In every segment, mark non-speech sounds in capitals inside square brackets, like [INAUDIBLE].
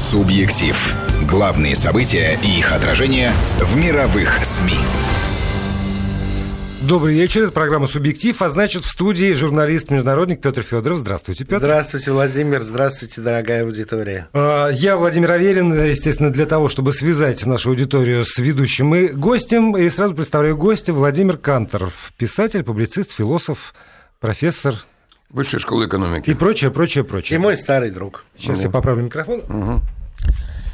Субъектив. Главные события и их отражение в мировых СМИ. Добрый вечер. Это программа «Субъектив», а значит, в студии журналист-международник Петр Федоров. Здравствуйте, Петр. Здравствуйте, Владимир. Здравствуйте, дорогая аудитория. А, я Владимир Аверин, естественно, для того, чтобы связать нашу аудиторию с ведущим и гостем. И сразу представляю гостя Владимир Канторов, писатель, публицист, философ, профессор, Высшая школа экономики. И прочее, прочее, прочее. И мой старый друг. Сейчас угу. я поправлю микрофон. Угу.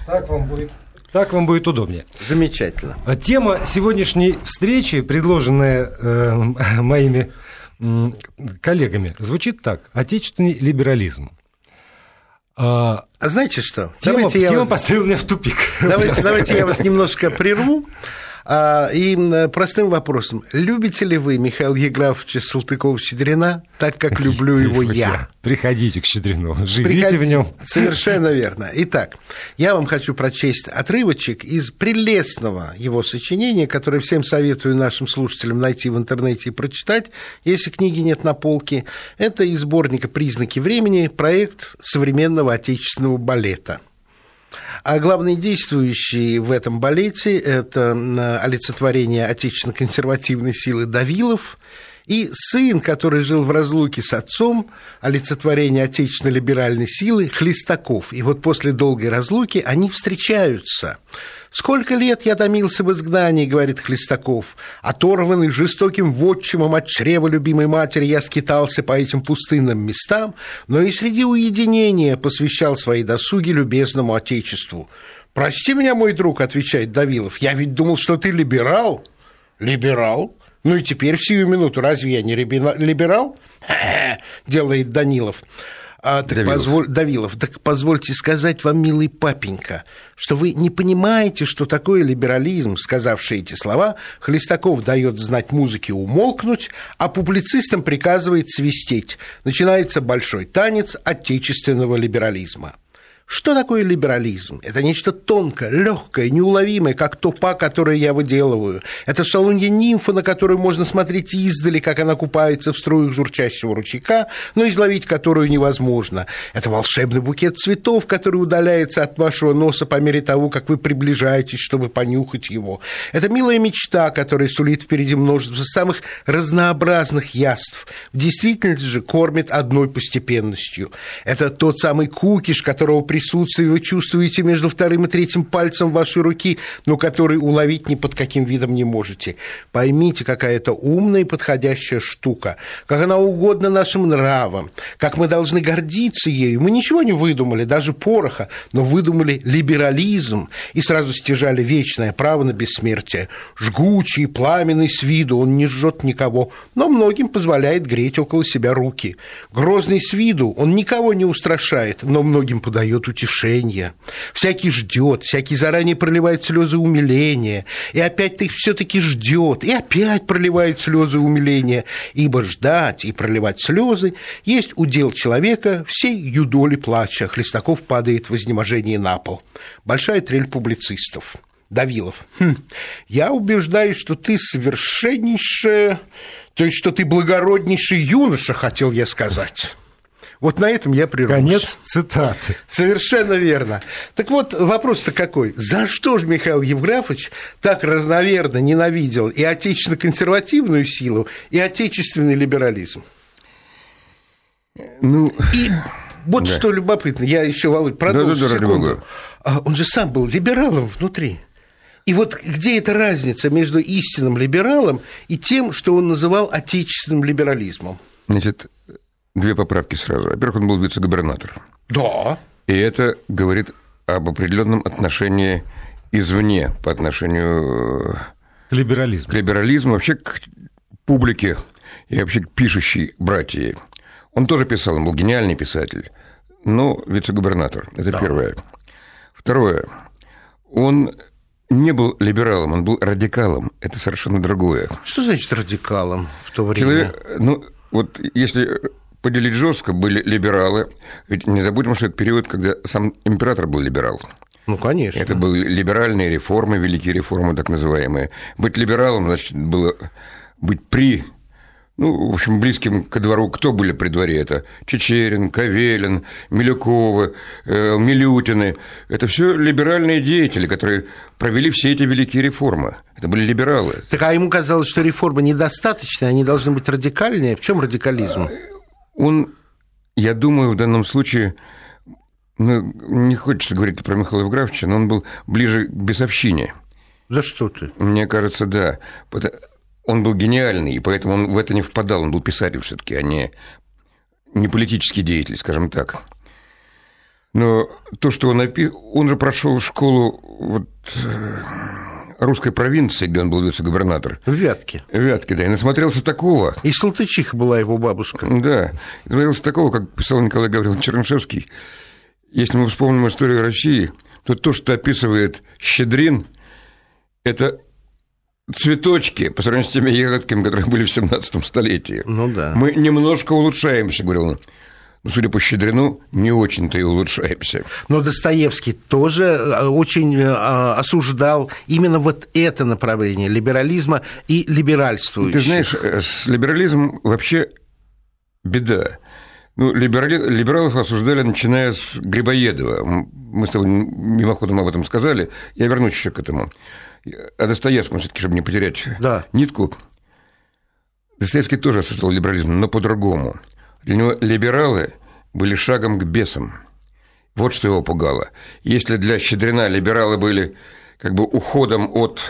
Так вам будет. Так вам будет удобнее. Замечательно. А тема сегодняшней встречи, предложенная э, [LAUGHS] моими э, коллегами, звучит так: отечественный либерализм. А, а знаете что? Тема, давайте тема вас... поставила меня в тупик. Давайте, давайте я [LAUGHS] вас немножко прерву. А, и простым вопросом. Любите ли вы Михаила Еграфовича Салтыкова-Щедрина так, как люблю его я? Приходите к Щедрину, живите Приходите. в нем. Совершенно верно. Итак, я вам хочу прочесть отрывочек из прелестного его сочинения, которое всем советую нашим слушателям найти в интернете и прочитать, если книги нет на полке. Это из сборника «Признаки времени» проект современного отечественного балета. А главные действующие в этом балете – это олицетворение отечественно-консервативной силы Давилов и сын, который жил в разлуке с отцом, олицетворение отечественно-либеральной силы Хлестаков. И вот после долгой разлуки они встречаются – «Сколько лет я томился в изгнании», — говорит Хлестаков. «Оторванный жестоким вотчимом от чрева любимой матери, я скитался по этим пустынным местам, но и среди уединения посвящал свои досуги любезному отечеству». «Прости меня, мой друг», — отвечает Давилов, «я ведь думал, что ты либерал». «Либерал? Ну и теперь в сию минуту разве я не либерал?» [LAUGHS] делает Данилов. А, так Давилов. Позволь, Давилов, так позвольте сказать вам, милый папенька, что вы не понимаете, что такое либерализм, сказавший эти слова, Хлестаков дает знать музыке умолкнуть, а публицистам приказывает свистеть. Начинается большой танец отечественного либерализма. Что такое либерализм? Это нечто тонкое, легкое, неуловимое, как тупа, которое я выделываю. Это шалунья нимфа, на которую можно смотреть издали, как она купается в струях журчащего ручейка, но изловить которую невозможно. Это волшебный букет цветов, который удаляется от вашего носа по мере того, как вы приближаетесь, чтобы понюхать его. Это милая мечта, которая сулит впереди множество самых разнообразных яств. В действительности же кормит одной постепенностью. Это тот самый кукиш, которого присутствие вы чувствуете между вторым и третьим пальцем вашей руки, но который уловить ни под каким видом не можете. Поймите, какая это умная и подходящая штука, как она угодна нашим нравам, как мы должны гордиться ею. Мы ничего не выдумали, даже пороха, но выдумали либерализм и сразу стяжали вечное право на бессмертие. Жгучий, пламенный с виду, он не жжет никого, но многим позволяет греть около себя руки. Грозный с виду, он никого не устрашает, но многим подает утешения. Всякий ждет, всякий заранее проливает слезы умиления, и опять ты все-таки ждет, и опять проливает слезы умиления, ибо ждать и проливать слезы есть удел человека всей юдоли плача. Хлестаков падает в изнеможении на пол. Большая трель публицистов. Давилов. Хм, я убеждаюсь, что ты совершеннейшая, то есть, что ты благороднейший юноша, хотел я сказать. Вот на этом я прервусь. Конец цитаты. Совершенно верно. Так вот, вопрос-то какой? За что же Михаил Евграфович так разноверно ненавидел и отечественно-консервативную силу, и отечественный либерализм? Ну... И вот да. что любопытно, я еще, Володь, продолжу да, да, секунду. Да, Он же сам был либералом внутри. И вот где эта разница между истинным либералом и тем, что он называл отечественным либерализмом? Значит, Две поправки сразу. Во-первых, он был вице-губернатор. Да. И это говорит об определенном отношении извне по отношению к либерализму. К либерализму, вообще к публике и вообще к пишущей братьи. Он тоже писал, он был гениальный писатель, но вице-губернатор. Это да. первое. Второе. Он не был либералом, он был радикалом. Это совершенно другое. Что значит радикалом в то время? Человек, ну, вот если поделить жестко, были либералы. Ведь не забудем, что это период, когда сам император был либерал. Ну, конечно. Это были либеральные реформы, великие реформы так называемые. Быть либералом, значит, было быть при ну, в общем, близким ко двору, кто были при дворе? Это Чечерин, Кавелин, Милюковы, э, Милютины. Это все либеральные деятели, которые провели все эти великие реформы. Это были либералы. Так а ему казалось, что реформы недостаточны, они должны быть радикальнее. В чем радикализм? Он, я думаю, в данном случае, ну, не хочется говорить про Михаила Евграфовича, но он был ближе к бесовщине. Да что ты? Мне кажется, да он был гениальный, и поэтому он в это не впадал. Он был писатель все-таки, а не, не политический деятель, скажем так. Но то, что он напи... Он же прошел школу вот, э, русской провинции, где он был вице-губернатор. В Вятке. В Вятке, да. И насмотрелся такого. И Салтычиха была его бабушка. Да. Насмотрелся такого, как писал Николай Гаврилович Чернышевский. Если мы вспомним историю России, то то, что описывает Щедрин, это цветочки по сравнению с теми ягодками, которые были в 17 столетии. Ну да. Мы немножко улучшаемся, говорил он. Судя по Щедрину, не очень-то и улучшаемся. Но Достоевский тоже э, очень э, осуждал именно вот это направление либерализма и либеральствующих. Ты знаешь, э, с либерализмом вообще беда. Ну, либерали... либералов осуждали, начиная с Грибоедова. Мы с тобой мимоходом об этом сказали. Я вернусь еще к этому о Достоевском все-таки, чтобы не потерять да. нитку. Достоевский тоже осуждал либерализм, но по-другому. Для него либералы были шагом к бесам. Вот что его пугало. Если для Щедрина либералы были как бы уходом от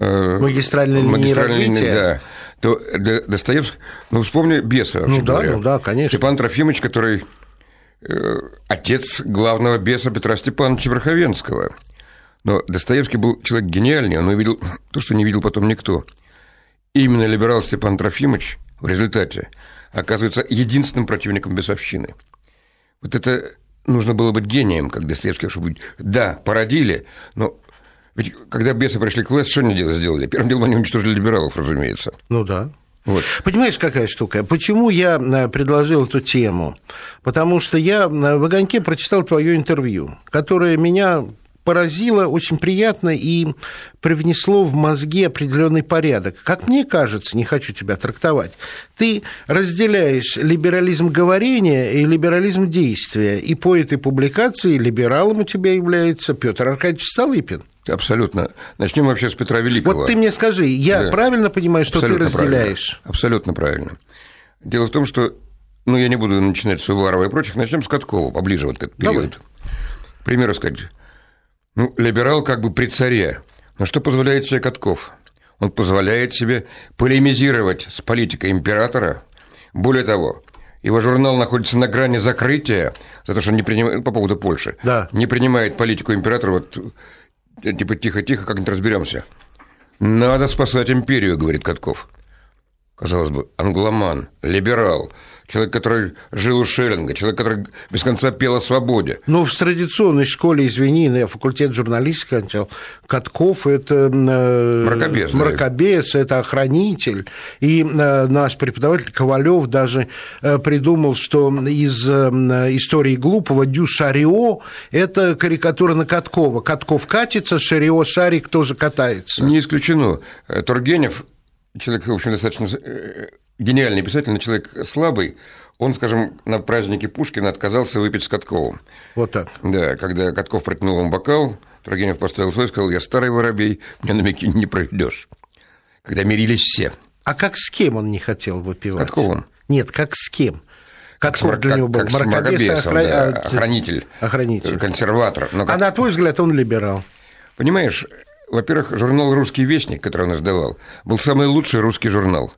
э, магистральной линии магистральной развития, линии, да, то для Достоевского, ну, вспомни беса, ну, да, говоря. Ну да, конечно. Степан Трофимович, который э, отец главного беса Петра Степановича Верховенского – но Достоевский был человек гениальный, он увидел то, что не видел потом никто. Именно либерал Степан Трофимович в результате оказывается единственным противником бесовщины. Вот это нужно было быть гением, как Достоевский, чтобы. Да, породили, но ведь когда бесы пришли к власти, что они сделали? Первым делом они уничтожили либералов, разумеется. Ну да. Вот. Понимаешь, какая штука? Почему я э, предложил эту тему? Потому что я э, в «Огоньке» прочитал твое интервью, которое меня поразило, очень приятно и привнесло в мозги определенный порядок. Как мне кажется, не хочу тебя трактовать, ты разделяешь либерализм говорения и либерализм действия. И по этой публикации либералом у тебя является Петр Аркадьевич Столыпин. Абсолютно. Начнем вообще с Петра Великого. Вот ты мне скажи, я да. правильно понимаю, что Абсолютно ты разделяешь? Правильно. Абсолютно правильно. Дело в том, что, ну, я не буду начинать с Уварова и прочих, начнем с Каткова, поближе вот к этому период. Давай. К примеру сказать, ну, либерал как бы при царе. Но что позволяет себе Катков? Он позволяет себе полемизировать с политикой императора. Более того, его журнал находится на грани закрытия за то, что он не принимает по поводу Польши. Да. Не принимает политику императора, вот типа тихо-тихо, как-нибудь разберемся. Надо спасать империю, говорит Катков. Казалось бы, англоман, либерал, человек, который жил у Шеллинга, человек, который без конца пел о свободе. Ну, в традиционной школе, извини, я факультет журналистики кончал, Катков – это э, мракобес, мракобес да. это охранитель. И э, наш преподаватель Ковалев даже э, придумал, что из истории глупого Дю Шарио – это карикатура на Каткова. Катков катится, Шарио Шарик тоже катается. Не исключено. Тургенев человек, в общем, достаточно гениальный писатель, но человек слабый, он, скажем, на празднике Пушкина отказался выпить с Катковым. Вот так. Да, когда Катков протянул ему бокал, Тургенев поставил свой и сказал, я старый воробей, меня на мякине не проведешь. Когда мирились все. А как с кем он не хотел выпивать? С Катковым. Нет, как с кем? Катков как, для него был как мракобес, охра... да, а, охранитель, охранитель, консерватор. Но как... А на твой взгляд он либерал? Понимаешь, во-первых, журнал «Русский вестник», который он издавал, был самый лучший русский журнал –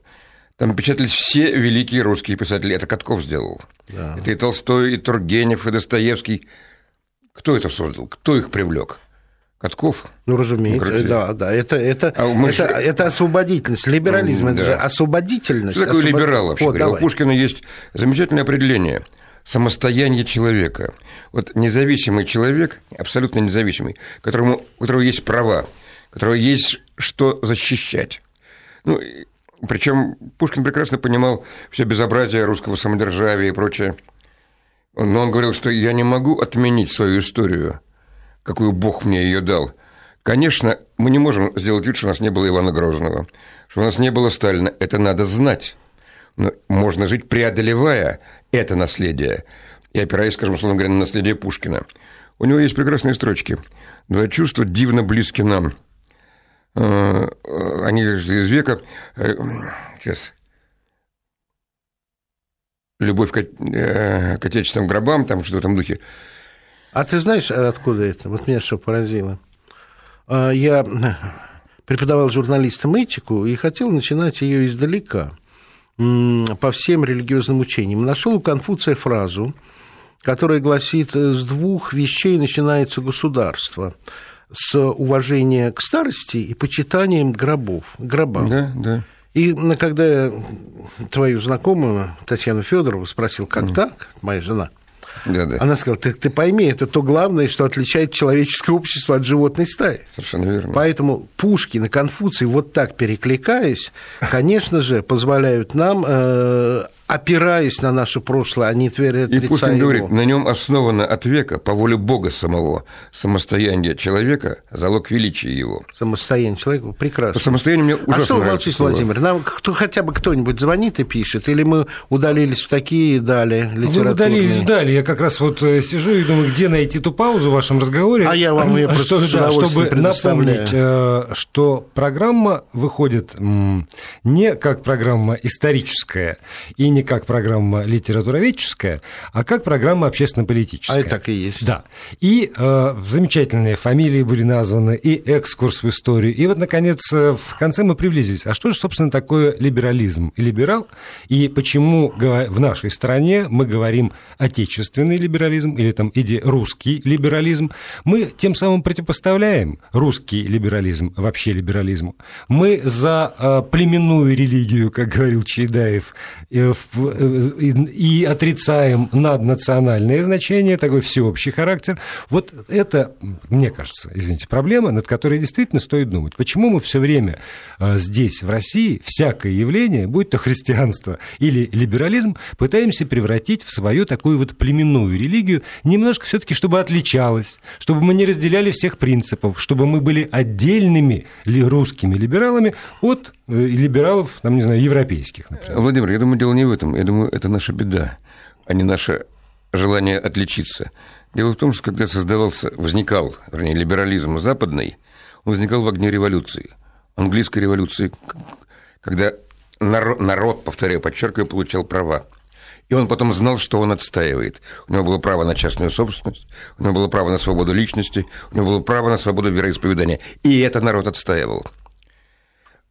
там печатались все великие русские писатели. Это Катков сделал. Да. Это и Толстой, и Тургенев, и Достоевский. Кто это создал? Кто их привлек? Катков? Ну, разумеется, да, да. Это, это, а это, же... это освободительность. Либерализм да. это же освободительность. Что такое Освобод... либерал вообще? Вот, У Пушкина есть замечательное определение самостояние человека. Вот независимый человек, абсолютно независимый, которому, у которого есть права, у которого есть что защищать. Ну, причем Пушкин прекрасно понимал все безобразие русского самодержавия и прочее. Но он говорил, что я не могу отменить свою историю, какую Бог мне ее дал. Конечно, мы не можем сделать вид, что у нас не было Ивана Грозного, что у нас не было Сталина. Это надо знать. Но можно жить, преодолевая это наследие и опираясь, скажем, условно говоря, на наследие Пушкина. У него есть прекрасные строчки. Два чувства дивно близки нам. Э, они из века... Э, сейчас любовь к, э, к отечественным гробам, там что-то в этом духе. А ты знаешь, откуда это? Вот меня что поразило. А, я преподавал журналистам этику и хотел начинать ее издалека, по всем религиозным учениям. Нашел у Конфуция фразу, которая гласит, с двух вещей начинается государство с уважения к старости и почитанием гробов, гробам. Да, да. И когда я твою знакомую Татьяну Федорову спросил, как mm. так, моя жена, да, да. Она сказала, ты, ты пойми, это то главное, что отличает человеческое общество от животной стаи. Совершенно верно. Поэтому Пушкин и Конфуций, вот так перекликаясь, конечно же, позволяют нам э, опираясь на наше прошлое, а не твердо И Пушкин его. говорит, на нем основано от века, по воле Бога самого, самостояние человека, залог величия его. Самостояние человека, прекрасно. По самостоянию мне ужасно А что вы молчите, Владимир? Нам кто, хотя бы кто-нибудь звонит и пишет, или мы удалились в такие дали литературные? Вы удалились вдали. Я как раз вот э, сижу и думаю, где найти ту паузу в вашем разговоре. А я вам ее просто что, да, чтобы напомнить, э, что программа выходит не как программа историческая и не не как программа литературоведческая, а как программа общественно-политическая. А это так и есть. Да. И э, замечательные фамилии были названы, и экскурс в историю. И вот, наконец, э, в конце мы приблизились. А что же, собственно, такое либерализм и либерал? И почему в нашей стране мы говорим отечественный либерализм или там иди русский либерализм? Мы тем самым противопоставляем русский либерализм вообще либерализму. Мы за э, племенную религию, как говорил Чайдаев, э, в и отрицаем наднациональное значение, такой всеобщий характер. Вот это, мне кажется, извините, проблема, над которой действительно стоит думать. Почему мы все время а, здесь, в России, всякое явление, будь то христианство или либерализм, пытаемся превратить в свою такую вот племенную религию, немножко все-таки, чтобы отличалась, чтобы мы не разделяли всех принципов, чтобы мы были отдельными русскими либералами от э, либералов, там, не знаю, европейских, например. Владимир, я думаю, дело не в этом этом, я думаю, это наша беда, а не наше желание отличиться. Дело в том, что когда создавался, возникал, вернее, либерализм западный, он возникал в огне революции, английской революции, когда народ, повторяю, подчеркиваю, получал права. И он потом знал, что он отстаивает. У него было право на частную собственность, у него было право на свободу личности, у него было право на свободу вероисповедания. И это народ отстаивал.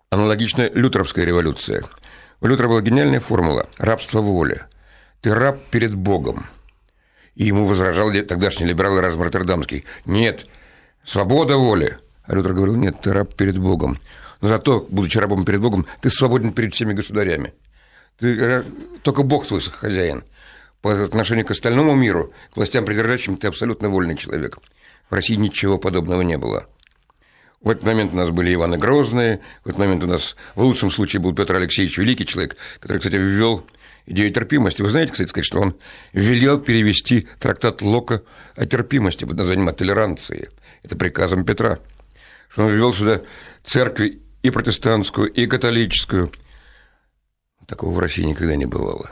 Аналогично Лютеровская революция – у Лютера была гениальная формула – рабство воли. Ты раб перед Богом. И ему возражал тогдашний либерал Эразм Роттердамский. Нет, свобода воли. А Лютер говорил, нет, ты раб перед Богом. Но зато, будучи рабом перед Богом, ты свободен перед всеми государями. Ты, только Бог твой хозяин. По отношению к остальному миру, к властям придержащим, ты абсолютно вольный человек. В России ничего подобного не было. В этот момент у нас были Иваны Грозные, в этот момент у нас в лучшем случае был Петр Алексеевич Великий человек, который, кстати, ввел идею терпимости. Вы знаете, кстати, сказать, что он велел перевести трактат Лока о терпимости под названием «О толеранции». Это приказом Петра. Что он ввел сюда церкви и протестантскую, и католическую. Такого в России никогда не бывало.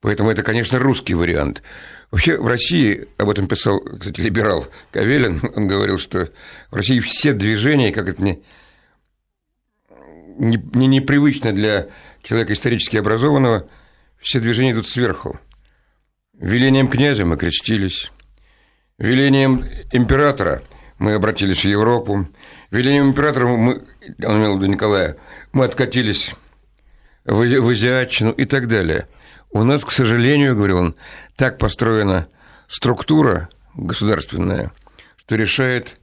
Поэтому это, конечно, русский вариант. Вообще в России, об этом писал, кстати, либерал Кавелин, [LAUGHS] он говорил, что в России все движения, как это не, не, не непривычно для человека исторически образованного, все движения идут сверху. Велением князя мы крестились, велением императора мы обратились в Европу, велением императора мы, он имел в виду Николая, мы откатились в, в Азиатчину и так далее – у нас, к сожалению, говорил он, так построена структура государственная, что решает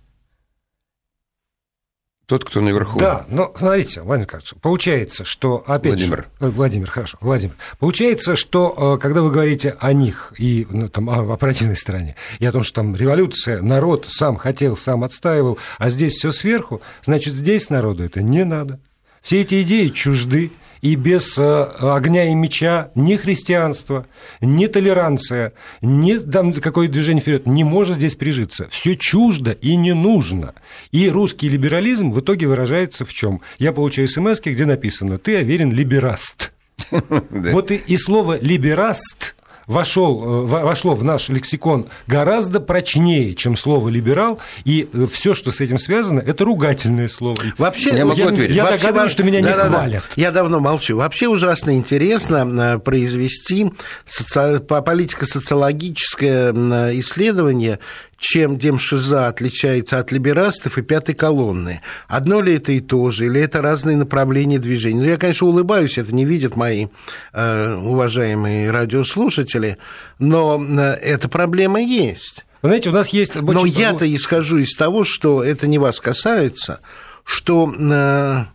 тот, кто наверху. Да, но смотрите, Владимир Карпович, получается, что, опять Владимир. же... Владимир, хорошо, Владимир. Получается, что, э, когда вы говорите о них и ну, там, о, о противной стороне, и о том, что там революция, народ сам хотел, сам отстаивал, а здесь все сверху, значит, здесь народу это не надо. Все эти идеи чужды, и без э, огня и меча ни христианство, ни толеранция, ни там какое движение вперед не может здесь прижиться. Все чуждо и не нужно. И русский либерализм в итоге выражается в чем? Я получаю смс, где написано «Ты, Аверин, либераст». [LAUGHS] Вот и слово «либераст» вошел, э, вошло в наш лексикон гораздо прочнее, чем слово «либерал», и э, все, что с этим связано, это ругательное слово. Вообще, я, могу я, ответить. я Вообще, догадываюсь, что меня да, не да, хвалят. Да. Я давно молчу. Вообще ужасно интересно э, произвести соци... политико-социологическое исследование чем Демшиза отличается от либерастов и пятой колонны. Одно ли это и то же, или это разные направления движения? Ну, я, конечно, улыбаюсь, это не видят мои э, уважаемые радиослушатели, но э, эта проблема есть. Вы знаете, у нас есть... Но я-то исхожу из того, что это не вас касается, что... Э,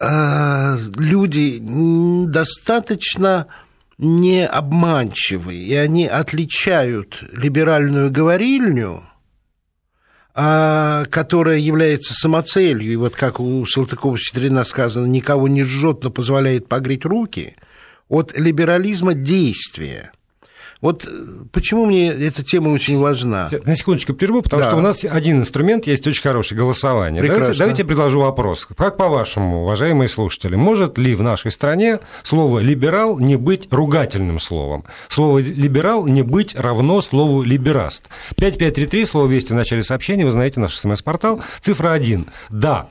э люди достаточно не обманчивы, и они отличают либеральную говорильню, а, которая является самоцелью, и вот как у Салтыкова-Щедрина сказано, никого не жжет, но позволяет погреть руки, от либерализма действия – вот э, почему мне эта тема очень важна? На секундочку прерву, потому да. что у нас один инструмент есть очень хороший голосование. Давайте, давайте предложу вопрос. Как по-вашему, уважаемые слушатели, может ли в нашей стране слово «либерал» не быть ругательным словом? Слово «либерал» не быть равно слову «либераст». 5533, слово «Вести» в начале сообщения, вы знаете наш смс-портал. Цифра 1. Да,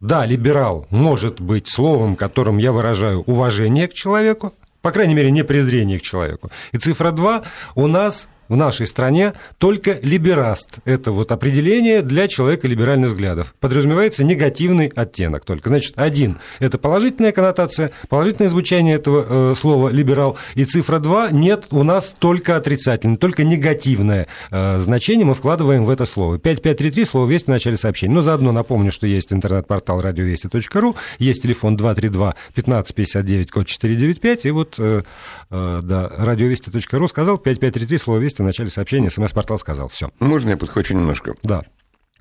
да, либерал может быть словом, которым я выражаю уважение к человеку, по крайней мере, не презрение к человеку. И цифра 2 у нас в нашей стране только либераст. Это вот определение для человека либеральных взглядов. Подразумевается негативный оттенок только. Значит, один – это положительная коннотация, положительное звучание этого э, слова «либерал». И цифра 2 – нет, у нас только отрицательное, только негативное э, значение мы вкладываем в это слово. 5533 – слово «вести» в начале сообщения. Но заодно напомню, что есть интернет-портал радиовести.ру, есть телефон 232 1559, код 495, и вот, э, да, радиовести.ру сказал 5533, слово «вести» в начале сообщения, смс-портал сказал. Все. Можно я подхвачу немножко? Да.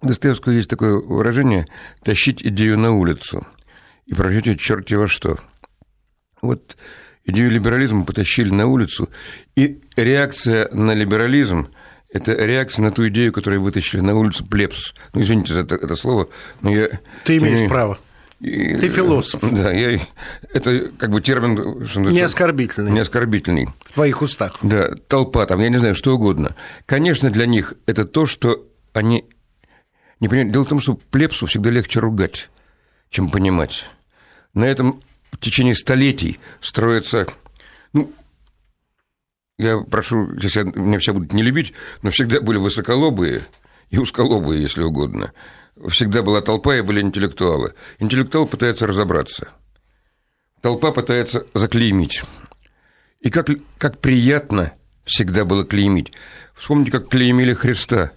Достоевского есть такое выражение «тащить идею на улицу» и прожить черти во что. Вот идею либерализма потащили на улицу, и реакция на либерализм – это реакция на ту идею, которую вытащили на улицу плебс. Ну, извините за это, это слово, но я... Ты имеешь я, право. И, Ты философ. [LAUGHS] Да, я, это как бы термин... Не оскорбительный. Не оскорбительный. В твоих устах. Да, толпа там, я не знаю, что угодно. Конечно, для них это то, что они не понимают. Дело в том, что плебсу всегда легче ругать, чем понимать. На этом в течение столетий строится... Ну, я прошу, сейчас меня все будут не любить, но всегда были высоколобые и узколобые, если угодно – всегда была толпа и были интеллектуалы. Интеллектуал пытается разобраться. Толпа пытается заклеймить. И как, как приятно всегда было клеймить. Вспомните, как клеймили Христа.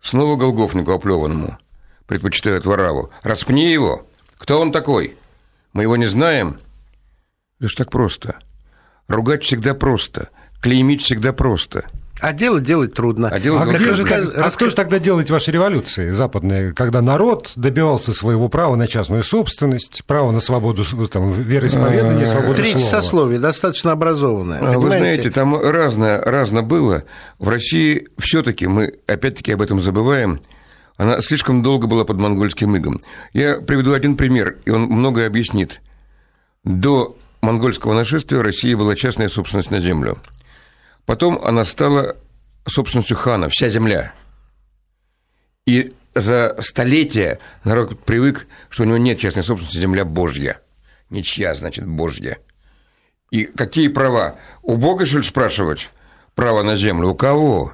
Снова Голгофнику оплеванному. Предпочитают Вараву. Распни его. Кто он такой? Мы его не знаем. Это ж так просто. Ругать всегда просто. Клеймить всегда просто. А дело делать трудно. А, дело, а, где же, рассказ... а кто же тогда делать ваши революции западные, когда народ добивался своего права на частную собственность, права на свободу там, вероисповедания, свободу Треть слова? сословие, достаточно образованное. А, вы знаете, там разное, разно было. В России все таки мы, опять-таки, об этом забываем, она слишком долго была под монгольским игом. Я приведу один пример, и он многое объяснит. До монгольского нашествия Россия была частная собственность на землю – Потом она стала собственностью хана, вся земля. И за столетия народ привык, что у него нет частной собственности, земля Божья. Ничья, значит, Божья. И какие права? У Бога, что ли, спрашивать право на землю? У кого?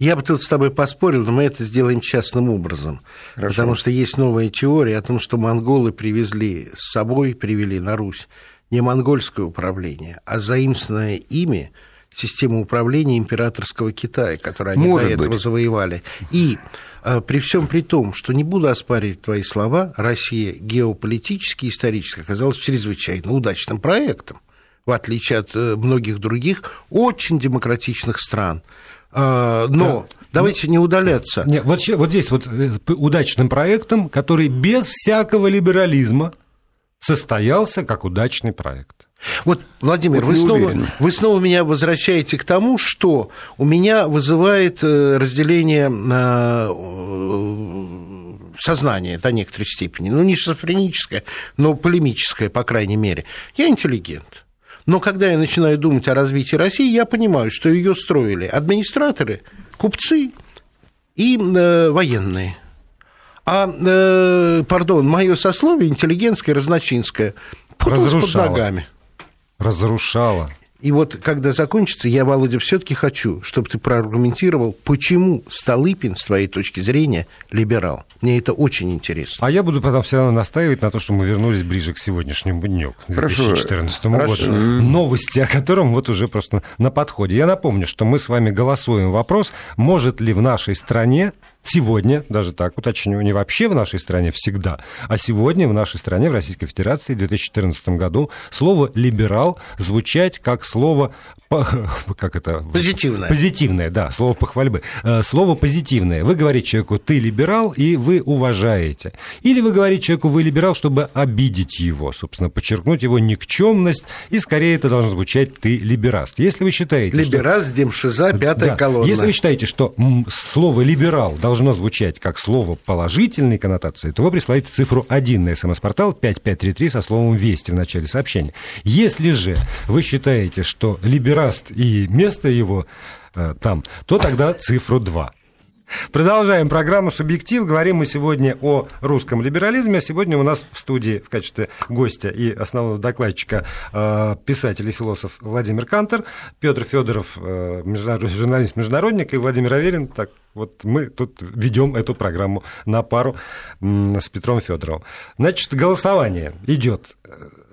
Я бы тут с тобой поспорил, но мы это сделаем частным образом. Хорошо. Потому что есть новая теория о том, что монголы привезли с собой, привели на Русь не монгольское управление, а заимствованное ими – систему управления императорского Китая, которую они Может до этого быть. завоевали. И а, при всем при том, что не буду оспаривать твои слова, Россия геополитически и исторически оказалась чрезвычайно удачным проектом, в отличие от э, многих других очень демократичных стран. А, но да. давайте не удаляться. Нет, вот, вот здесь вот э, удачным проектом, который без всякого либерализма состоялся как удачный проект. Вот, Владимир, вот вы, снова, уверен. вы снова меня возвращаете к тому, что у меня вызывает э, разделение э, сознания до некоторой степени. Ну, не шизофреническое, но полемическое, по крайней мере. Я интеллигент. Но когда я начинаю думать о развитии России, я понимаю, что ее строили администраторы, купцы и э, военные. А, э, пардон, мое сословие интеллигентское, разночинское, путалось под Разрушало. ногами. Разрушало. И вот когда закончится, я, Володя, все-таки хочу, чтобы ты проаргументировал, почему Столыпин, с твоей точки зрения, либерал. Мне это очень интересно. А я буду потом все равно настаивать на то, что мы вернулись ближе к сегодняшнему дню, к Хорошо. 2014 Хорошо. году. Новости, о котором вот уже просто на подходе. Я напомню, что мы с вами голосуем вопрос, может ли в нашей стране сегодня, даже так уточню, не вообще в нашей стране всегда, а сегодня в нашей стране, в Российской Федерации в 2014 году слово «либерал» звучать как слово [LAUGHS] как это? Позитивное. Позитивное, да, слово похвальбы. Э, Слово позитивное. Вы говорите человеку, ты либерал, и вы уважаете. Или вы говорите человеку, вы либерал, чтобы обидеть его, собственно, подчеркнуть его никчемность, и скорее это должно звучать, ты либераст. Если вы считаете, что- Либерас, демшиза, пятая да. колонна. Если вы считаете, что слово «либерал» должно звучать как слово положительной коннотации, то вы присылаете цифру 1 на смс-портал 5533 со словом «Вести» в начале сообщения. Если же вы считаете, что либераст и место его э, там, то тогда цифру 2. Продолжаем программу «Субъектив». Говорим мы сегодня о русском либерализме. А сегодня у нас в студии в качестве гостя и основного докладчика э, писатель и философ Владимир Кантер, Петр Федоров, э, международ- журналист-международник, и Владимир Аверин. Так вот мы тут ведем эту программу на пару с Петром Федоровым. Значит, голосование идет.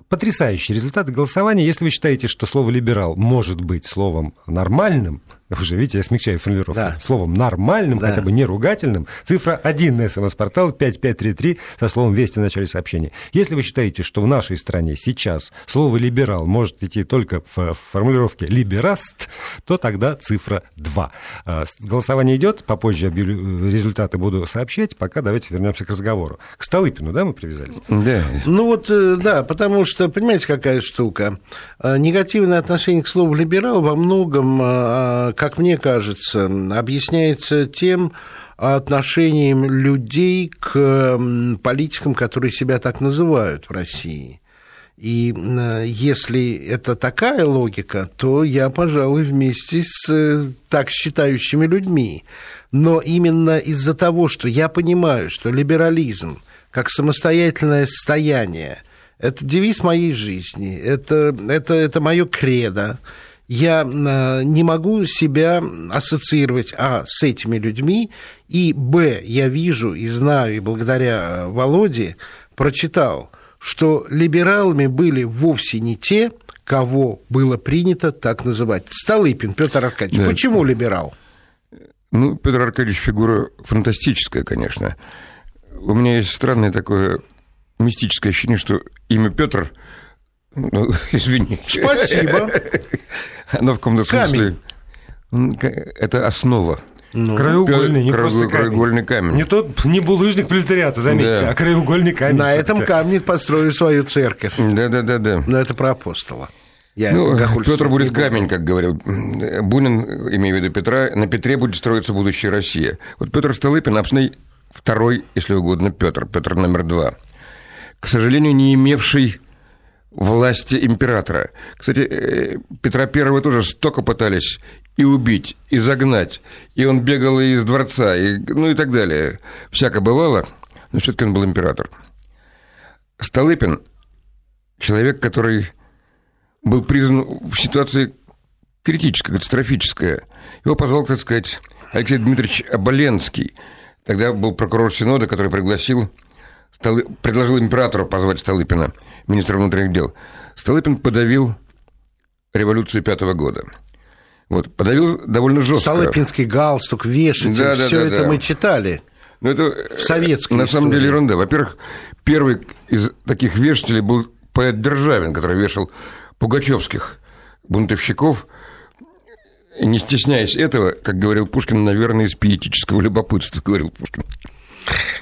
Потрясающий результат голосования. Если вы считаете, что слово «либерал» может быть словом нормальным, уже, видите, я смягчаю формулировку, Да. словом нормальным, Да. хотя бы не ругательным, цифра 1 на смс-портал 5533 со словом «Вести» в начале сообщения. Если вы считаете, что в нашей стране сейчас слово «либерал» может идти только в, в формулировке «либераст», то тогда цифра 2. А, с- Голосование идет, попозже объявлю- результаты буду сообщать, пока давайте вернемся к разговору. К Столыпину, да, мы привязались? Да. Ну вот, э, да, потому что, понимаете, какая штука? Э, Негативное отношение к слову «либерал» во многом, э, как мне кажется, объясняется тем отношением людей к политикам, которые себя так называют в России. И если это такая логика, то я, пожалуй, вместе с э, так считающими людьми. Но именно из-за того, что я понимаю, что либерализм как самостоятельное состояние – это девиз моей жизни, это, это, это мое кредо, я э, не могу себя ассоциировать, а, с этими людьми, и, б, я вижу и знаю, и благодаря э, Володе прочитал, что либералами были вовсе не те, кого было принято так называть. Столыпин Петр Аркадьевич. Да. Почему либерал? Ну, Петр Аркадьевич фигура фантастическая, конечно. У меня есть странное такое мистическое ощущение, что имя Петр, ну, [LAUGHS] извини. Спасибо. Оно в каком-то смысле... Это основа. Ну, краеугольный, не Краеугольный- просто камень. краеугольный камень. Не тот, не булыжник пролетариата, заметьте, Да. а краеугольный камень. на этом камне построю свою церковь. Да-да-да-да. Но это про апостола. Я Ну, Петр будет буду. камень, как говорил Бунин, имея в виду Петра, на Петре будет строиться будущая Россия. Вот Петр Столыпин, абсолютно второй, если угодно, Петр, Петр номер два. К сожалению, не имевший власти императора. Кстати, э, Петра Первого тоже столько пытались и убить, и загнать, и он бегал из дворца, и, ну и так далее. Всяко бывало, но все-таки он был император. Столыпин – человек, который был признан в ситуации критическая, катастрофическая. Его позвал, так сказать, Алексей Дмитриевич Оболенский. Тогда был прокурор Синода, который пригласил, предложил императору позвать Столыпина, министра внутренних дел. Столыпин подавил революцию пятого года. Вот, подавил довольно жестко. Столыпинский галстук, вешатель, Да, да, все да, это да. мы читали. Но это э, советской на самом деле ерунда. Во-первых, первый из таких вешателей был поэт Державин, который вешал пугачевских бунтовщиков, не стесняясь этого, как говорил Пушкин, наверное, из пиетического любопытства, говорил Пушкин.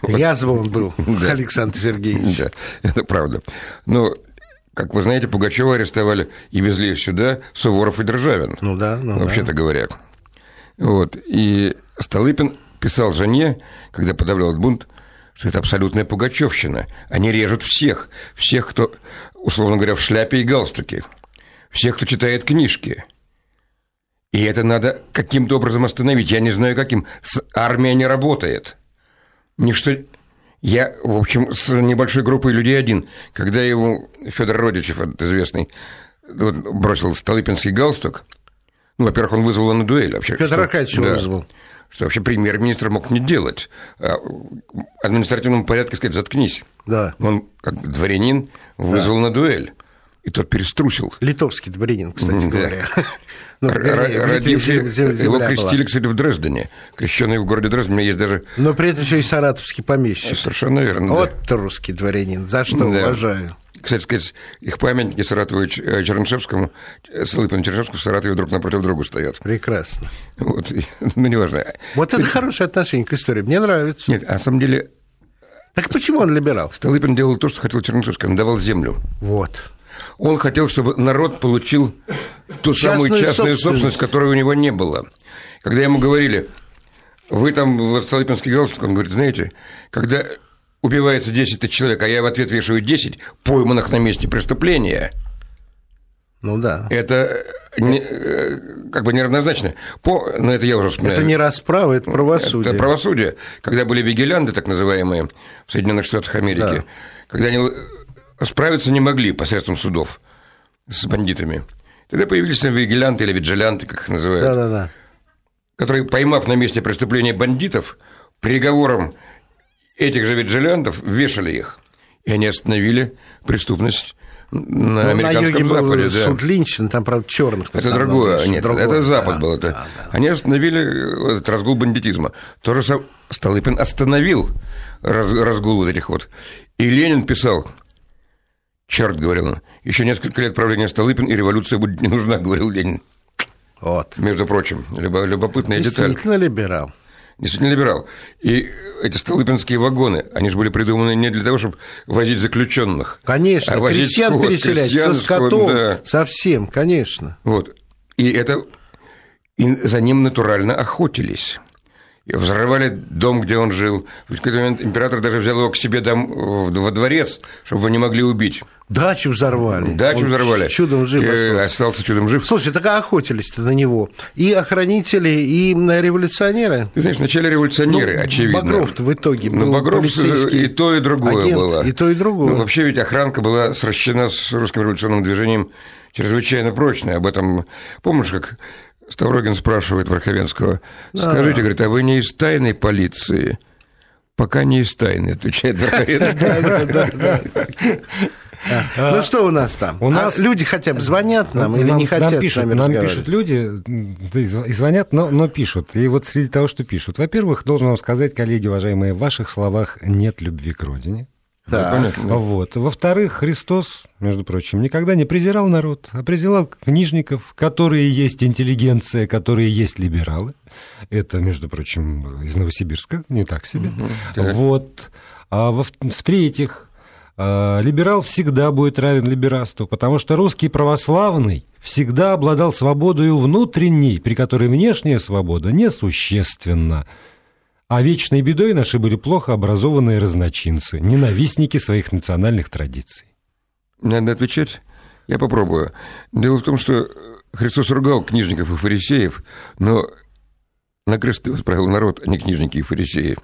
Язва он был, [LAUGHS] Александр Сергеевич. Да, это правда. Но как вы знаете, Пугачева арестовали и везли сюда Суворов и Державин. Ну да, ну Вообще-то да. говоря. Вот. И Столыпин писал жене, когда подавлял бунт, что это абсолютная пугачевщина. Они режут всех. Всех, кто, условно говоря, в шляпе и галстуке. Всех, кто читает книжки. И это надо каким-то образом остановить. Я не знаю, каким. С армия не работает. Ничто... Я, в общем, с небольшой группой людей один. Когда его Федор Родичев, этот известный, вот, бросил Столыпинский галстук, ну, во-первых, он вызвал на дуэль. Вообще, Петр что- Аркадьевич да, вызвал. Что вообще премьер-министр мог не делать. А, в административном порядке сказать, заткнись. Да. Он, как дворянин, вызвал на дуэль. И тот переструсил. Литовский дворянин, кстати Да. говоря. [LAUGHS] Ну, Р- вернее, в Литве Родивший, зем- зем- земля его была. крестили, кстати, в Дрездене. Крещенный в городе Дрезден. У меня есть даже... Но при этом еще и саратовский помещик. Совершенно верно, да. Вот русский дворянин, за что Да. уважаю. Кстати сказать, их памятники Саратову и э, Чернышевскому, э, Столыпину Чернышевскому в Саратове друг напротив друга стоят. Прекрасно. Вот, [LAUGHS] ну, неважно. Вот это хорошее отношение к истории. Мне нравится. Нет, а на самом деле Так почему он либерал? Столыпин делал то, что хотел Чернышевский, он давал землю. Вот. Он хотел, чтобы народ получил ту самую Частную частную собственность. собственность, которой у него не было. Когда ему говорили, вы там, вот Столыпинский галстук, он говорит, знаете, когда убивается 10 тысяч человек, а я в ответ вешаю 10 пойманных на месте преступления, Ну да. это не- э, как бы неравнозначно. По, но это я уже вспоминаю. Это не расправа, это правосудие. Это правосудие. Когда были вигилянты, так называемые, в Соединенных Штатах Америки, Да. когда они справиться не могли посредством судов с бандитами, тогда появились вигилянты или виджилянты, как их называют, Да-да-да. которые, поймав на месте преступления бандитов, приговором этих же виджилянтов вешали их. И они остановили преступность на Ну, на американском был западе. да. суд Линчин, там, правда, черных. Это другое, нет, это Запад был. Это... Они остановили этот разгул бандитизма. То же самое Столыпин остановил раз- разгул вот этих вот. И Ленин писал, черт, говорил он, еще несколько лет правления Столыпин, и революция будет не нужна, [LAUGHS] говорил Ленин. Вот. Между прочим, любо- любопытная деталь. Действительно либерал. Действительно либерал. И эти столыпинские вагоны, они же были придуманы не для того, чтобы возить заключенных. Конечно, а возить крестьян скот, переселять, крестьян, со скот, скотом, да. совсем, конечно. Вот. И это и за ним натурально охотились. Взрывали дом, где он жил. В какой-то момент император даже взял его к себе дом, в- во дворец, чтобы его не могли убить. Дачу взорвали. Дачу Он взорвали. Чудом жив И остался. остался чудом жив. Слушай, так а охотились-то на него? И охранители, и революционеры? Ты знаешь, вначале революционеры, Ну, очевидно. Багров-то в итоге Ну, был Багров полицейский и то, и другое агент, было. и то, и другое. Ну, вообще ведь охранка была сращена с русским революционным движением чрезвычайно прочная. Об этом, помнишь, как Ставрогин спрашивает Верховенского, скажите, говорит, а вы не из тайной полиции? Пока не из тайны, отвечает [LAUGHS] Верховенский. Ну что у нас там? У А нас- люди хотя бы звонят нам или не хотят нам с нами нам пишут люди, да, и звонят, но, но пишут. И вот среди того, что пишут. Во-первых, должен вам сказать, коллеги, уважаемые, в ваших словах нет любви к родине. Так. Понятно. Вот. Во-вторых, Христос, между прочим, никогда не презирал народ, а презирал книжников, которые есть интеллигенция, которые есть либералы. Это, между прочим, из Новосибирска, не так себе. так. Вот. А в-третьих, а, либерал всегда будет равен либерасту, потому что русский православный всегда обладал свободой внутренней, при которой внешняя свобода несущественна. А вечной бедой наши были плохо образованные разночинцы, ненавистники своих национальных традиций. Надо отвечать? Я попробую. Дело в том, что Христос ругал книжников и фарисеев, но на кресты отправил народ, а не книжники и фарисеи.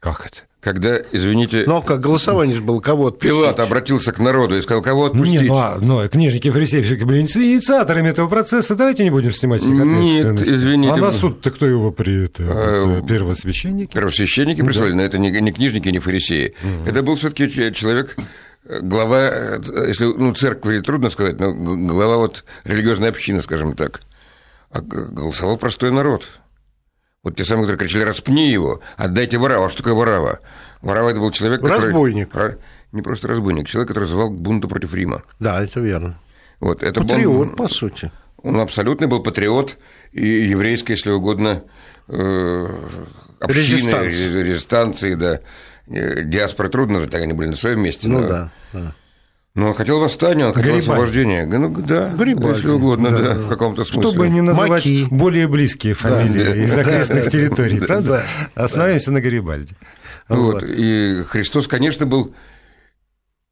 Как это? Когда, извините, Ну, как голосование же было, кого отпустить? Пилат обратился к народу и сказал, кого отпустить? не, ну, а, ну, книжники и фарисеи были иници- инициаторами этого процесса. Давайте не будем снимать с них Нет, ответственность. извините. А на суд-то кто его при... это, А, это, первосвященники? Первосвященники прислали, но это не, не книжники, не фарисеи. Это был все-таки человек, э, глава, э, если ну, церкви трудно сказать, но глава вот религиозной общины, скажем так. А голосовал простой народ. Вот те самые, которые кричали, распни его, отдайте Варава. А что такое Варава? Варава это был человек, который... Разбойник. Ра- Не просто разбойник, человек, который звал к бунту против Рима. Да, это верно. Вот, это был- Патриот, по сути. Он абсолютно был патриот и еврейской, если угодно, э, общины, Резистанс. рез- резистанции, да. э, диаспора трудно так они были на своем месте. Ну да, да. Но он хотел восстания, он хотел Гарибальди. освобождения. Ну, да, Гарибальди. если угодно, Да, да, да. в каком-то смысле. Чтобы не называть Маки. более близкие фамилии Да. из Да, окрестных да, территорий, да, правда? да. Остановимся на Гарибальде. Вот. Вот. И Христос, конечно, был...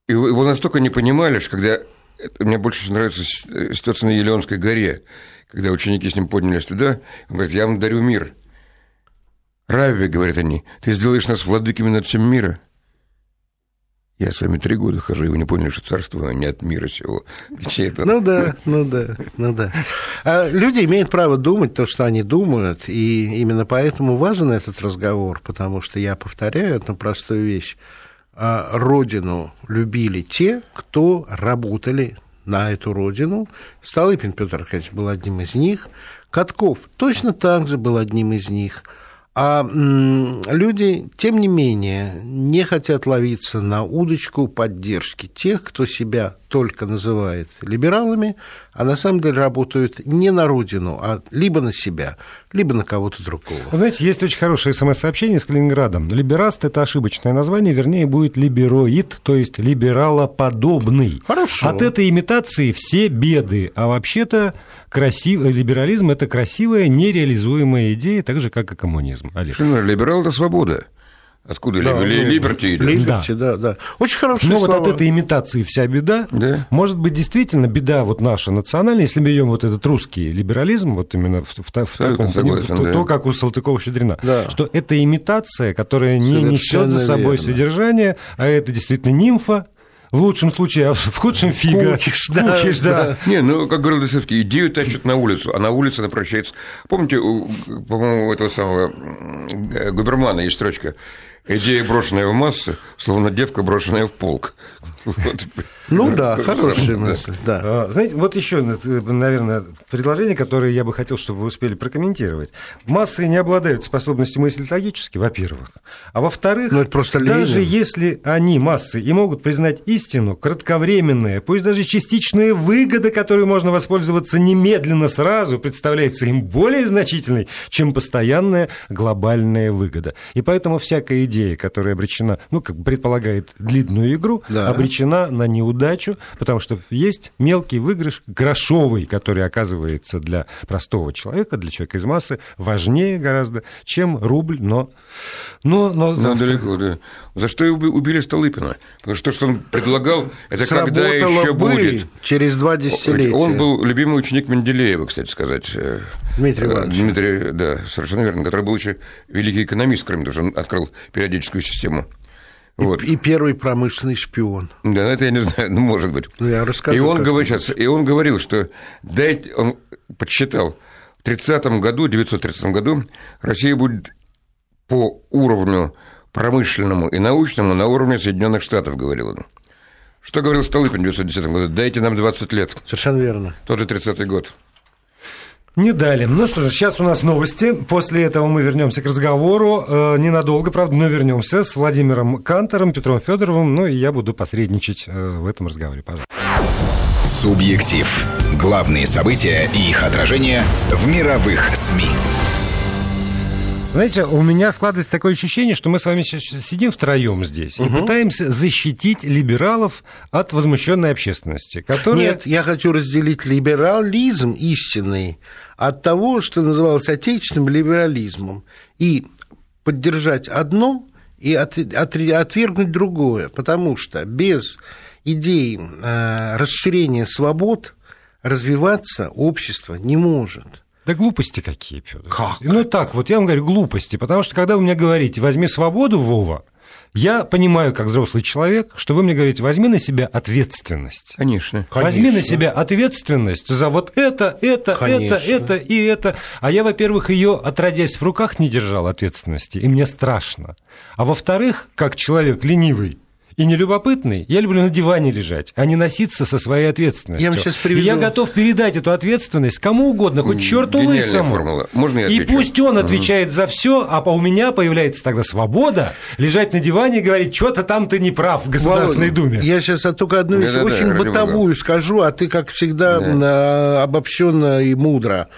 Его настолько не понимали, что когда... Мне больше нравится э, ситуация на Елеонской горе, когда ученики с ним поднялись туда, он говорит, я вам дарю мир. Равви, говорят они, ты сделаешь нас владыками над всем мира. Я с вами три года хожу, и вы не поняли, что царство не от мира сего. Это? Ну да, ну да, ну да. А люди имеют право думать то, что они думают, и именно поэтому важен этот разговор, потому что я повторяю одну простую вещь. А Родину любили те, кто работали на эту родину. Столыпин Петр Аркадьевич был одним из них. Катков точно так же был одним из них. А люди, тем не менее, не хотят ловиться на удочку поддержки тех, кто себя только называет либералами, а на самом деле работают не на родину, а либо на себя, либо на кого-то другого. Вы знаете, есть очень хорошее смс-сообщение с Калининградом. Либераст – это ошибочное название, вернее, будет либероид, то есть либералоподобный. Хорошо. От этой имитации все беды. А вообще-то красив... либерализм – это красивая, нереализуемая идея, так же, как и коммунизм. Олег. Что, ну, Либерал – это свобода. Откуда Да, ли- ну, либерти? Либерти, да, да. Очень хорошие Ну, вот слова. от этой имитации вся беда. Да. Может быть, действительно, беда вот наша национальная, если мы берем вот этот русский либерализм, вот именно в, в- в таком, согласен, то, да. то, как у Салтыкова-Щедрина, Да. что это имитация, которая не Совершенно несет за собой верно. содержание, а это действительно нимфа, в лучшем случае, а в худшем фига. Кукиш, да, Кукиш, да. да. Не, ну, как говорил Достоевский, идею тащат на улицу, а на улице она прощается. Помните, у, по-моему, у этого самого Губермана есть строчка «Идея, брошенная в массы, словно девка, брошенная в полк». Вот. Ну да, хорошая мысль, да. А, Знаете, вот еще, наверное, предложение, которое я бы хотел, чтобы вы успели прокомментировать. Массы не обладают способностью мыслить логически, во-первых. А во-вторых, Ну, даже если они, массы, и могут признать истину, кратковременная, пусть даже частичная выгода, которую можно воспользоваться немедленно сразу, представляется им более значительной, чем постоянная глобальная выгода. И поэтому всякая идея, которая обречена, ну, как предполагает длинную игру, Да. обречена на неудачу, потому что есть мелкий выигрыш, грошовый, который оказывается для простого человека, для человека из массы, важнее гораздо, чем рубль, но... но, но Ну, далеко, да. За что и уби- убили Столыпина? Потому что то, что он предлагал, это когда Сработало еще бы будет. через два десятилетия. Он был любимый ученик Менделеева, кстати сказать. э, Дмитрий э, Иванович. Дмитрий, да, совершенно верно, который был еще великий экономист, кроме того, что он открыл периодическую систему. Вот. И первый промышленный шпион. Да, это я не знаю, ну, может быть. Ну, я расскажу, и, он говорит, сейчас, и он говорил, что дайте, он подсчитал, в 30 году, 930 году Россия будет по уровню промышленному и научному на уровне Соединенных Штатов, говорил он. Что говорил Столыпин в 1910 году? Дайте нам 20 лет. Совершенно верно. Тот же 30-й год. Не дали. Ну что же, сейчас у нас новости. После этого мы вернемся к разговору. Э, ненадолго, правда, но вернемся с Владимиром Кантором, Петром Федоровым. Ну и я буду посредничать э, в этом разговоре, пожалуйста. Субъектив. Главные события и их отражение в мировых СМИ. Знаете, у меня складывается такое ощущение, что мы с вами сейчас сидим втроем здесь и пытаемся защитить либералов от возмущенной общественности, которая... Нет, я хочу разделить либерализм истинный от того, что называлось отечественным либерализмом, и поддержать одно и от- от- отвергнуть другое, потому что без идей э, расширения свобод развиваться общество не может. Да глупости какие, Федор. Как? Ну так, вот я вам говорю, глупости, потому что когда вы мне говорите, возьми свободу, Вова, я понимаю, как взрослый человек, что вы мне говорите, возьми на себя ответственность. Конечно. Возьми на себя ответственность за вот это, это, Конечно. это, это и это. А я, во-первых, ее отродясь в руках не держал ответственности, и мне страшно. А во-вторых, как человек ленивый и нелюбопытный, я люблю на диване лежать, а не носиться со своей ответственностью. Я вам сейчас И приведу- я готов передать эту ответственность кому угодно, хоть черту лысому. формула. Можно я И пусть он отвечает за все, а у меня появляется тогда свобода лежать на диване и говорить, что-то там ты не прав в Государственной Володя, Думе. Я сейчас только одну вещь Да-да-да, очень ради бытовую скажу, а ты, как всегда, обобщенно и мудро.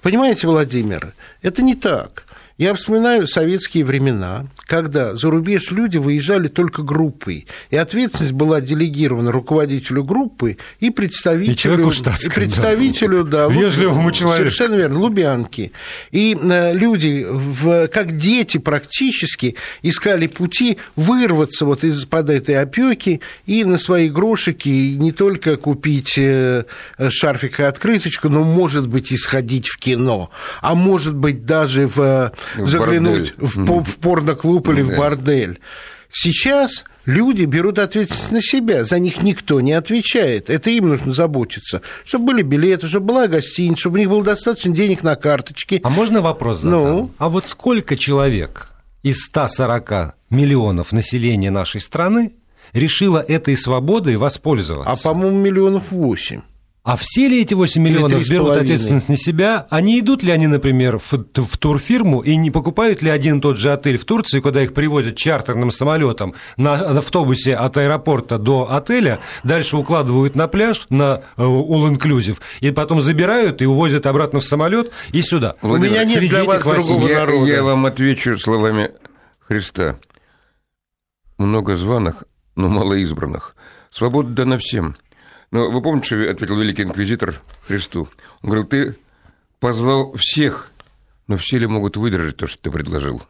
Понимаете, Владимир, это не так. Я вспоминаю советские времена, когда за рубеж люди выезжали только группой, и ответственность была делегирована руководителю группы и представителю, и штатском, и представителю да. Да, вежливому человеку. Совершенно верно, Лубянки. И э, люди, в, как дети практически, искали пути вырваться вот из-под этой опеки и на свои грошики не только купить э, шарфик и открыточку, но, может быть, и сходить в кино, а может быть, даже в, э, в заглянуть в, в порноклуб или в бордель. Сейчас люди берут ответственность на себя, за них никто не отвечает. Это им нужно заботиться. Чтобы были билеты, чтобы была гостиница, чтобы у них было достаточно денег на карточке. А можно вопрос задам? Ну? А вот сколько человек из 140 миллионов населения нашей страны решило этой свободой воспользоваться? А, по-моему, миллионов восемь. А все ли эти 8 миллионов берут ответственность на себя? А не идут ли они, например, в, в турфирму и не покупают ли один и тот же отель в Турции, куда их привозят чартерным самолетом на автобусе от аэропорта до отеля, дальше укладывают на пляж, на э, all-inclusive, и потом забирают и увозят обратно в самолет и сюда? Владимир, У меня нет для вас другого я, народа. Я вам отвечу словами Христа. Много званых, но мало избранных. Свобода дана всем – но вы помните, что ответил великий инквизитор Христу? Он говорил, ты позвал всех, но все ли могут выдержать то, что ты предложил?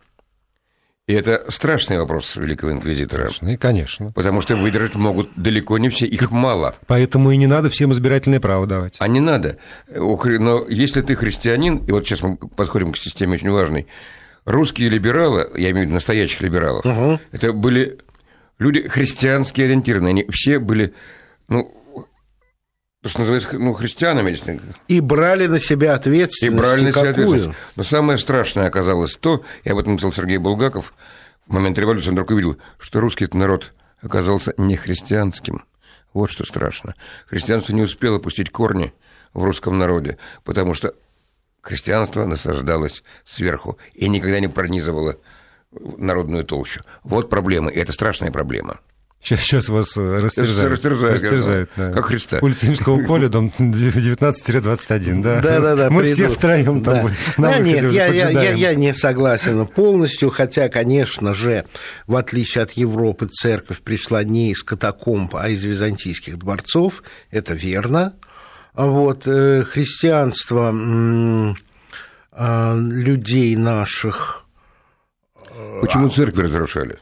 И это страшный вопрос великого инквизитора. Страшный, конечно. Потому что выдержать могут далеко не все, их мало. Поэтому и не надо всем избирательное право давать. А не надо. Но если ты христианин, и вот сейчас мы подходим к системе очень важной, русские либералы, я имею в виду настоящих либералов, угу. это были люди христиански ориентированные, они все были, ну, то, что называется, ну, христианами. И брали на себя ответственность. И брали на себя ответственность. Но самое страшное оказалось то, и об этом написал Сергей Булгаков, в момент революции он вдруг увидел, что русский народ оказался не христианским. Вот что страшно. Христианство не успело пустить корни в русском народе, потому что христианство насаждалось сверху и никогда не пронизывало народную толщу. Вот проблема, и это страшная проблема. Сейчас, сейчас вас э, растерзают. Растерзают, растерзают да. Как Христа. Улица Римского поля, дом [LAUGHS] 19-21, да? Да, да, да. Мы придут. все втроем там да. будем. Да, нет, я, я, я, я не согласен полностью, хотя, конечно же, в отличие от Европы, церковь пришла не из катакомб, а из византийских дворцов. Это верно. А вот э, христианство э, людей наших... Почему церкви разрушали?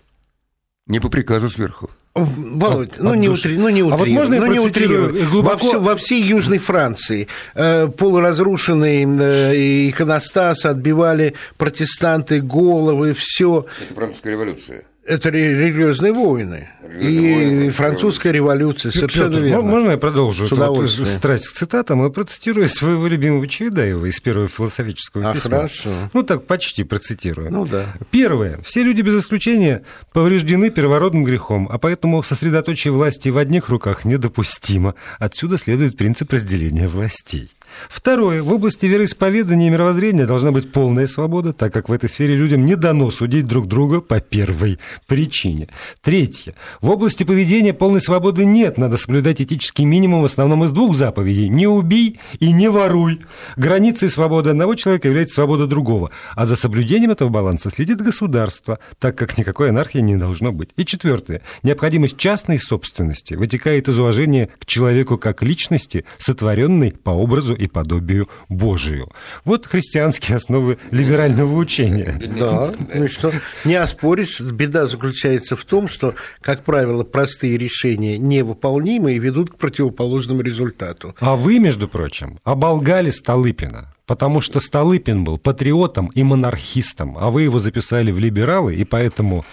Не по приказу сверху. Володь, ну, не утри, ну не утрируй, а вот можно ну, не утрируй. Глубоко... Во, все, во всей Южной Франции э, полуразрушенные э, иконостасы отбивали протестанты головы, все. Это французская революция это религиозные войны. Религиозные и войны, французская революция, совершенно Петр, верно. Можно я продолжу? С удовольствием. страсть к цитатам и процитирую своего любимого Чеведаева из первого философического а, письма. хорошо. Ну, так почти процитирую. Ну, да. Первое. Все люди без исключения повреждены первородным грехом, а поэтому сосредоточие власти в одних руках недопустимо. Отсюда следует принцип разделения властей. Второе. В области вероисповедания и мировоззрения должна быть полная свобода, так как в этой сфере людям не дано судить друг друга по первой причине. Третье. В области поведения полной свободы нет. Надо соблюдать этический минимум в основном из двух заповедей. Не убий и не воруй. Границей свободы одного человека является свобода другого. А за соблюдением этого баланса следит государство, так как никакой анархии не должно быть. И четвертое. Необходимость частной собственности вытекает из уважения к человеку как личности, сотворенной по образу и подобию Божию. Вот христианские основы либерального учения. Да, ну что, не оспоришь. Беда заключается в том, что, как правило, простые решения невыполнимы и ведут к противоположному результату. А вы, между прочим, оболгали Столыпина. Потому что Столыпин был патриотом и монархистом, а вы его записали в либералы, и поэтому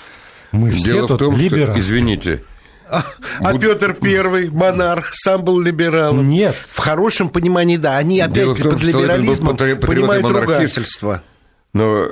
мы все Дело тут в том, либералы. что, извините, а, а Петр Первый, монарх, сам был либералом. Нет. В хорошем понимании, да. Они опять под либерализмом понимают ругательство. Но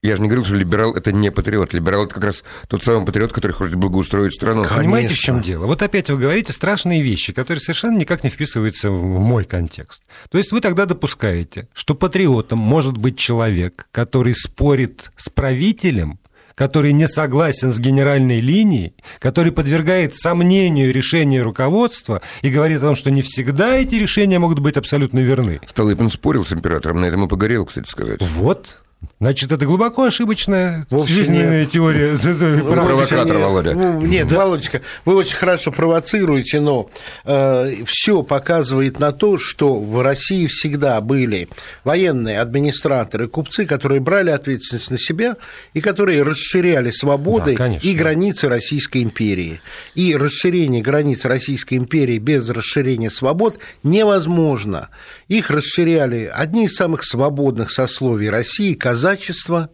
я же не говорил, что либерал это не патриот. Либерал это как раз тот самый патриот, который хочет благоустроить страну. Конечно. Понимаете, в чем дело? Вот опять вы говорите страшные вещи, которые совершенно никак не вписываются в мой контекст. То есть вы тогда допускаете, что патриотом может быть человек, который спорит с правителем который не согласен с генеральной линией, который подвергает сомнению решения руководства и говорит о том, что не всегда эти решения могут быть абсолютно верны. Столыпин спорил с императором, на этом и погорел, кстати сказать. Вот. Значит, это глубоко ошибочная Вовсе жизненная нет. теория. [LAUGHS] Вы провокатор, нет, Володя. ну, нет, Володечка, вы очень хорошо провоцируете, но все показывает на то, что в России всегда были военные администраторы, купцы, которые брали ответственность на себя и которые расширяли свободы Да, конечно. и границы Российской империи. И расширение границ Российской империи без расширения свобод невозможно. Их расширяли одни из самых свободных сословий России – казачество,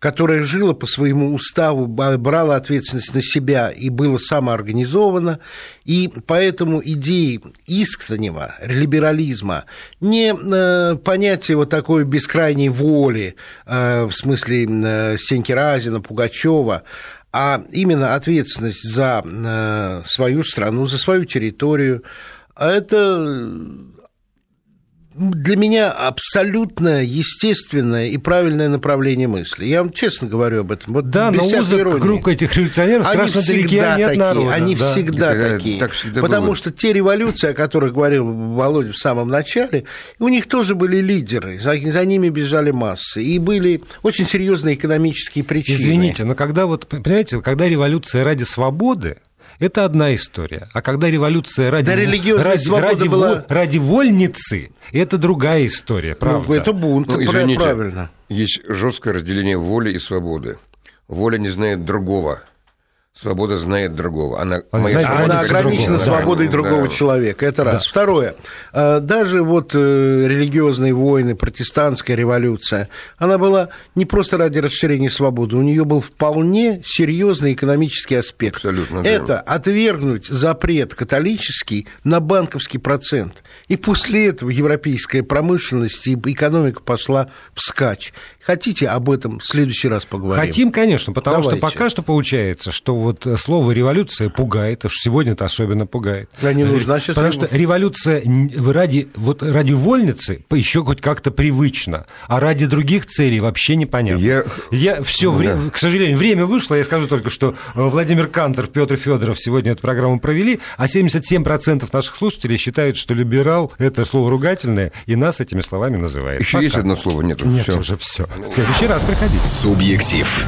которое жило по своему уставу, брало ответственность на себя и было самоорганизовано, и поэтому идеи искреннего либерализма, не э, понятие вот такой бескрайней воли, э, в смысле э, Сеньки Разина, Пугачева, а именно ответственность за свою страну, за свою территорию, это для меня абсолютно естественное и правильное направление мысли. Я вам честно говорю об этом. Вот Да, но узок иронии. круг этих революционеров Они страшно далеки всегда они от такие, народа. они да. всегда Это такие. так всегда потому было. что те революции, о которых говорил Володя в самом начале, у них тоже были лидеры, за, за ними бежали массы, и были очень серьезные экономические причины. Извините, но когда вот, понимаете, когда революция ради свободы, это одна история. А когда революция ради, Да, ради, ради, была- ради вольницы, это другая история, правда? Ну, это бунт, Ну, извините, правильно. есть жесткое разделение воли и свободы. Воля не знает другого. Свобода знает другого. Она, Она моя знает свобода Она ограничена другого, да. свободой Да. другого человека. Это раз. Второе. Э, Даже вот э, религиозные войны, протестантская революция, она была не просто ради расширения свободы, у нее был вполне серьезный экономический аспект. Абсолютно верно. Это отвергнуть запрет католический на банковский процент. И после этого европейская промышленность и экономика пошла вскачь. Хотите об этом в следующий раз поговорим? Хотим, конечно, потому Давайте. что пока что получается, что вот слово революция пугает, а сегодня это особенно пугает. Да не нужна сейчас Потому что революция ради, вот ради вольницы еще хоть как-то привычно, а ради других целей вообще непонятно. Я- Я все, Да. к сожалению, время вышло. Я скажу только, что э, Владимир Кантер, Петр Федоров сегодня эту программу провели, а 77% наших слушателей считают, что либерал это слово ругательное, и нас этими словами называют. Еще есть одно слово, нет. Нет, всё. уже все. В следующий раз приходите. Субъектив.